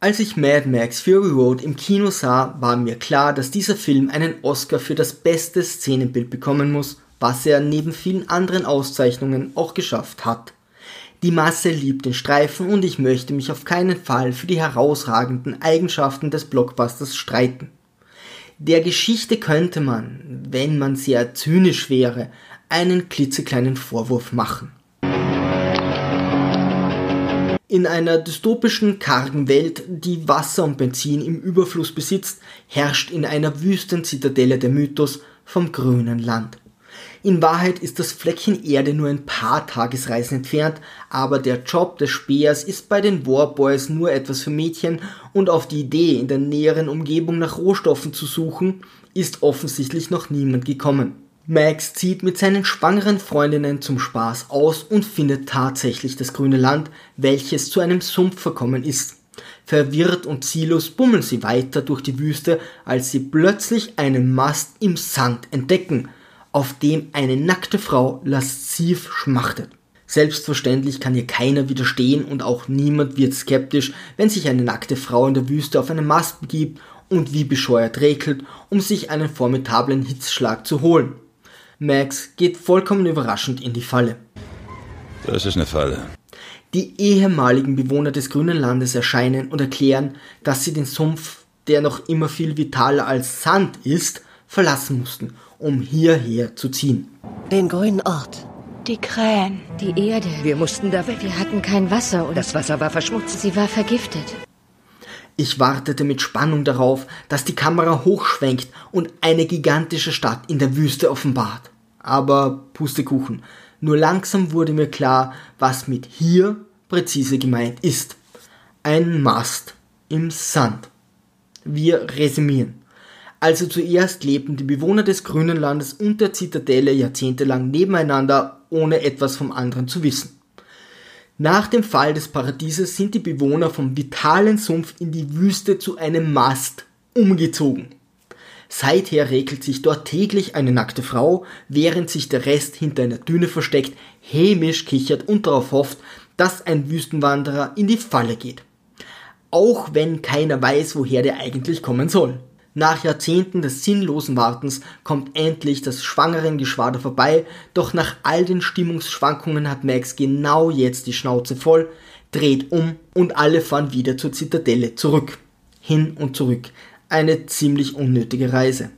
Als ich Mad Max Fury Road im Kino sah, war mir klar, dass dieser Film einen Oscar für das beste Szenenbild bekommen muss, was er neben vielen anderen Auszeichnungen auch geschafft hat. Die Masse liebt den Streifen und ich möchte mich auf keinen Fall für die herausragenden Eigenschaften des Blockbusters streiten. Der Geschichte könnte man, wenn man sehr zynisch wäre, einen klitzekleinen Vorwurf machen. In einer dystopischen, kargen Welt, die Wasser und Benzin im Überfluss besitzt, herrscht in einer Wüstenzitadelle der Mythos vom grünen Land. In Wahrheit ist das Fleckchen Erde nur ein paar Tagesreisen entfernt, aber der Job des Speers ist bei den Warboys nur etwas für Mädchen und auf die Idee, in der näheren Umgebung nach Rohstoffen zu suchen, ist offensichtlich noch niemand gekommen. Max zieht mit seinen schwangeren Freundinnen zum Spaß aus und findet tatsächlich das grüne Land, welches zu einem Sumpf verkommen ist. Verwirrt und ziellos bummeln sie weiter durch die Wüste, als sie plötzlich einen Mast im Sand entdecken, auf dem eine nackte Frau lasziv schmachtet. Selbstverständlich kann hier keiner widerstehen und auch niemand wird skeptisch, wenn sich eine nackte Frau in der Wüste auf einen Mast begibt und wie bescheuert regelt, um sich einen formidablen Hitzschlag zu holen. Max geht vollkommen überraschend in die Falle. Das ist eine Falle. Die ehemaligen Bewohner des grünen Landes erscheinen und erklären, dass sie den Sumpf, der noch immer viel vitaler als Sand ist, verlassen mussten, um hierher zu ziehen. Den grünen Ort. Die Krähen. Die Erde. Wir mussten da weg. Wir hatten kein Wasser und Das Wasser war verschmutzt. sie war vergiftet. Ich wartete mit Spannung darauf, dass die Kamera hochschwenkt und eine gigantische Stadt in der Wüste offenbart. Aber Pustekuchen. Nur langsam wurde mir klar, was mit hier präzise gemeint ist. Ein Mast im Sand. Wir resümieren. Also zuerst lebten die Bewohner des grünen Landes und der Zitadelle jahrzehntelang nebeneinander, ohne etwas vom anderen zu wissen. Nach dem Fall des Paradieses sind die Bewohner vom vitalen Sumpf in die Wüste zu einem Mast umgezogen. Seither regelt sich dort täglich eine nackte Frau, während sich der Rest hinter einer Düne versteckt, hämisch kichert und darauf hofft, dass ein Wüstenwanderer in die Falle geht. Auch wenn keiner weiß, woher der eigentlich kommen soll. Nach Jahrzehnten des sinnlosen Wartens kommt endlich das Schwangerengeschwader vorbei, doch nach all den Stimmungsschwankungen hat Max genau jetzt die Schnauze voll, dreht um und alle fahren wieder zur Zitadelle zurück. Hin und zurück. Eine ziemlich unnötige Reise.